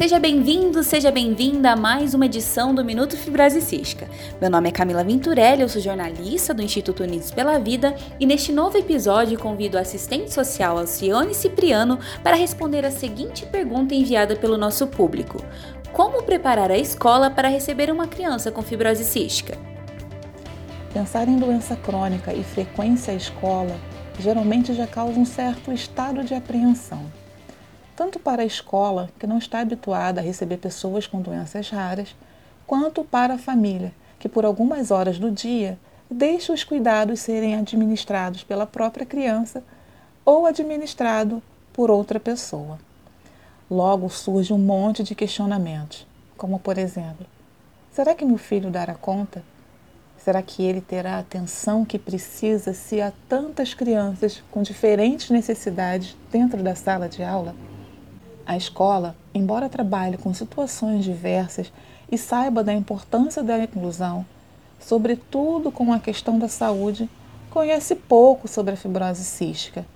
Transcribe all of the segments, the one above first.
Seja bem-vindo, seja bem-vinda a mais uma edição do Minuto Fibrose Cística. Meu nome é Camila Venturelli, eu sou jornalista do Instituto Unidos pela Vida e neste novo episódio convido a assistente social Alcione Cipriano para responder a seguinte pergunta enviada pelo nosso público: Como preparar a escola para receber uma criança com fibrose cística? Pensar em doença crônica e frequência à escola geralmente já causa um certo estado de apreensão tanto para a escola, que não está habituada a receber pessoas com doenças raras, quanto para a família, que por algumas horas do dia deixa os cuidados serem administrados pela própria criança ou administrado por outra pessoa. Logo surge um monte de questionamentos, como por exemplo: será que meu filho dará conta? Será que ele terá a atenção que precisa se há tantas crianças com diferentes necessidades dentro da sala de aula? A escola, embora trabalhe com situações diversas e saiba da importância da inclusão, sobretudo com a questão da saúde, conhece pouco sobre a fibrose cística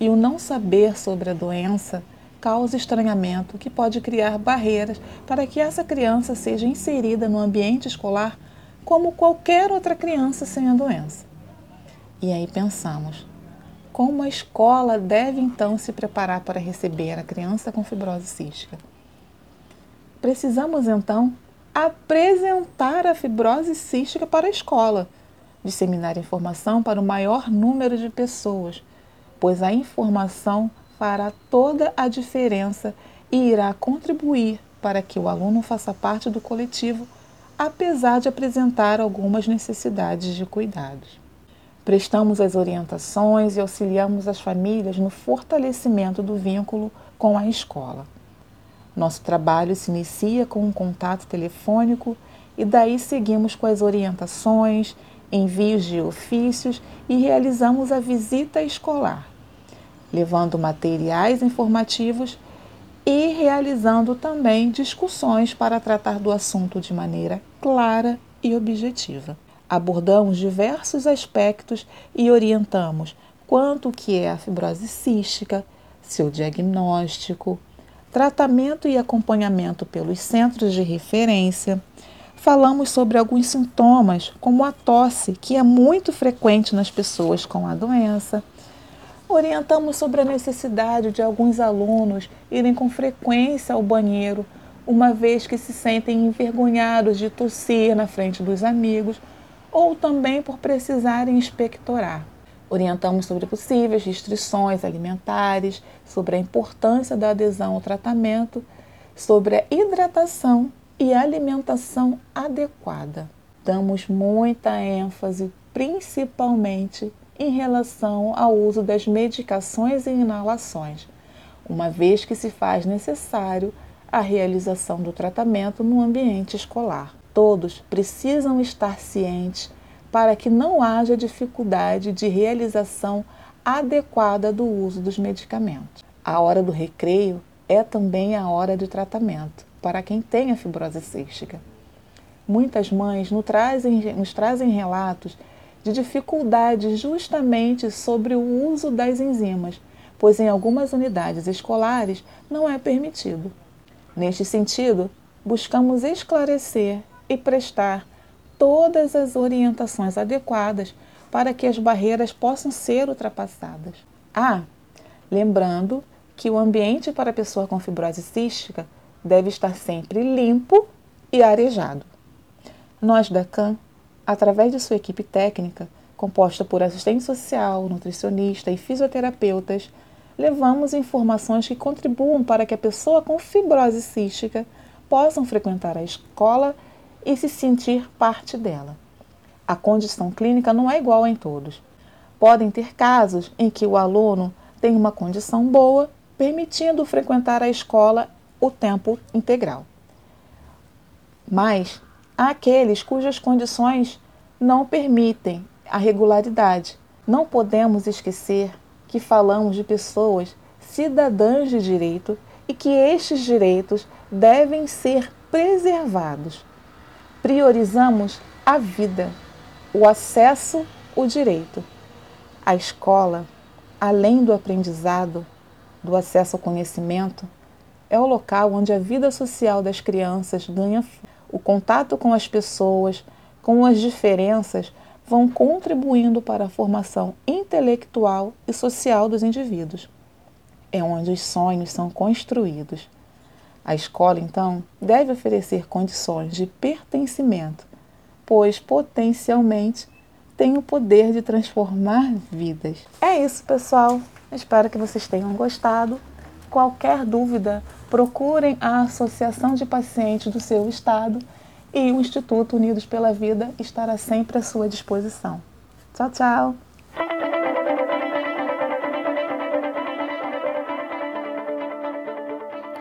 e o não saber sobre a doença causa estranhamento que pode criar barreiras para que essa criança seja inserida no ambiente escolar como qualquer outra criança sem a doença. E aí pensamos, como a escola deve então se preparar para receber a criança com fibrose cística? Precisamos então apresentar a fibrose cística para a escola, disseminar informação para o maior número de pessoas, pois a informação fará toda a diferença e irá contribuir para que o aluno faça parte do coletivo, apesar de apresentar algumas necessidades de cuidados. Prestamos as orientações e auxiliamos as famílias no fortalecimento do vínculo com a escola. Nosso trabalho se inicia com um contato telefônico e daí seguimos com as orientações, envios de ofícios e realizamos a visita escolar, levando materiais informativos e realizando também discussões para tratar do assunto de maneira clara e objetiva. Abordamos diversos aspectos e orientamos quanto que é a fibrose cística, seu diagnóstico, tratamento e acompanhamento pelos centros de referência. Falamos sobre alguns sintomas, como a tosse, que é muito frequente nas pessoas com a doença. Orientamos sobre a necessidade de alguns alunos irem com frequência ao banheiro, uma vez que se sentem envergonhados de tossir na frente dos amigos ou também por precisarem expectorar. Orientamos sobre possíveis restrições alimentares, sobre a importância da adesão ao tratamento, sobre a hidratação e alimentação adequada. Damos muita ênfase, principalmente em relação ao uso das medicações e inalações, uma vez que se faz necessário a realização do tratamento no ambiente escolar todos precisam estar cientes para que não haja dificuldade de realização adequada do uso dos medicamentos. A hora do recreio é também a hora de tratamento para quem tem a fibrose cística. Muitas mães nos trazem, nos trazem relatos de dificuldades justamente sobre o uso das enzimas, pois em algumas unidades escolares não é permitido. Neste sentido, buscamos esclarecer e prestar todas as orientações adequadas para que as barreiras possam ser ultrapassadas. Ah, lembrando que o ambiente para a pessoa com fibrose cística deve estar sempre limpo e arejado. Nós da CAN, através de sua equipe técnica, composta por assistente social, nutricionista e fisioterapeutas, levamos informações que contribuam para que a pessoa com fibrose cística possam frequentar a escola e se sentir parte dela. A condição clínica não é igual em todos. Podem ter casos em que o aluno tem uma condição boa, permitindo frequentar a escola o tempo integral. Mas há aqueles cujas condições não permitem a regularidade. Não podemos esquecer que falamos de pessoas cidadãs de direito e que estes direitos devem ser preservados priorizamos a vida, o acesso, o direito. A escola, além do aprendizado, do acesso ao conhecimento, é o local onde a vida social das crianças ganha o contato com as pessoas, com as diferenças, vão contribuindo para a formação intelectual e social dos indivíduos. É onde os sonhos são construídos. A escola, então, deve oferecer condições de pertencimento, pois potencialmente tem o poder de transformar vidas. É isso, pessoal. Espero que vocês tenham gostado. Qualquer dúvida, procurem a Associação de Pacientes do seu estado e o Instituto Unidos pela Vida estará sempre à sua disposição. Tchau, tchau!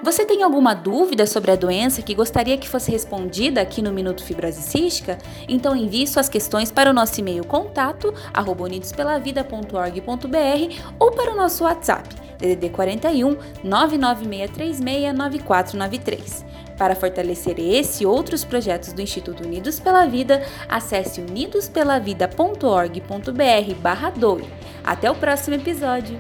Você tem alguma dúvida sobre a doença que gostaria que fosse respondida aqui no Minuto Fibrose Cística? Então envie suas questões para o nosso e-mail contato unidospelavida.org.br ou para o nosso WhatsApp DDD 41 99636 9493. Para fortalecer esse e outros projetos do Instituto Unidos pela Vida, acesse unidospelavida.org.br/doe. Até o próximo episódio.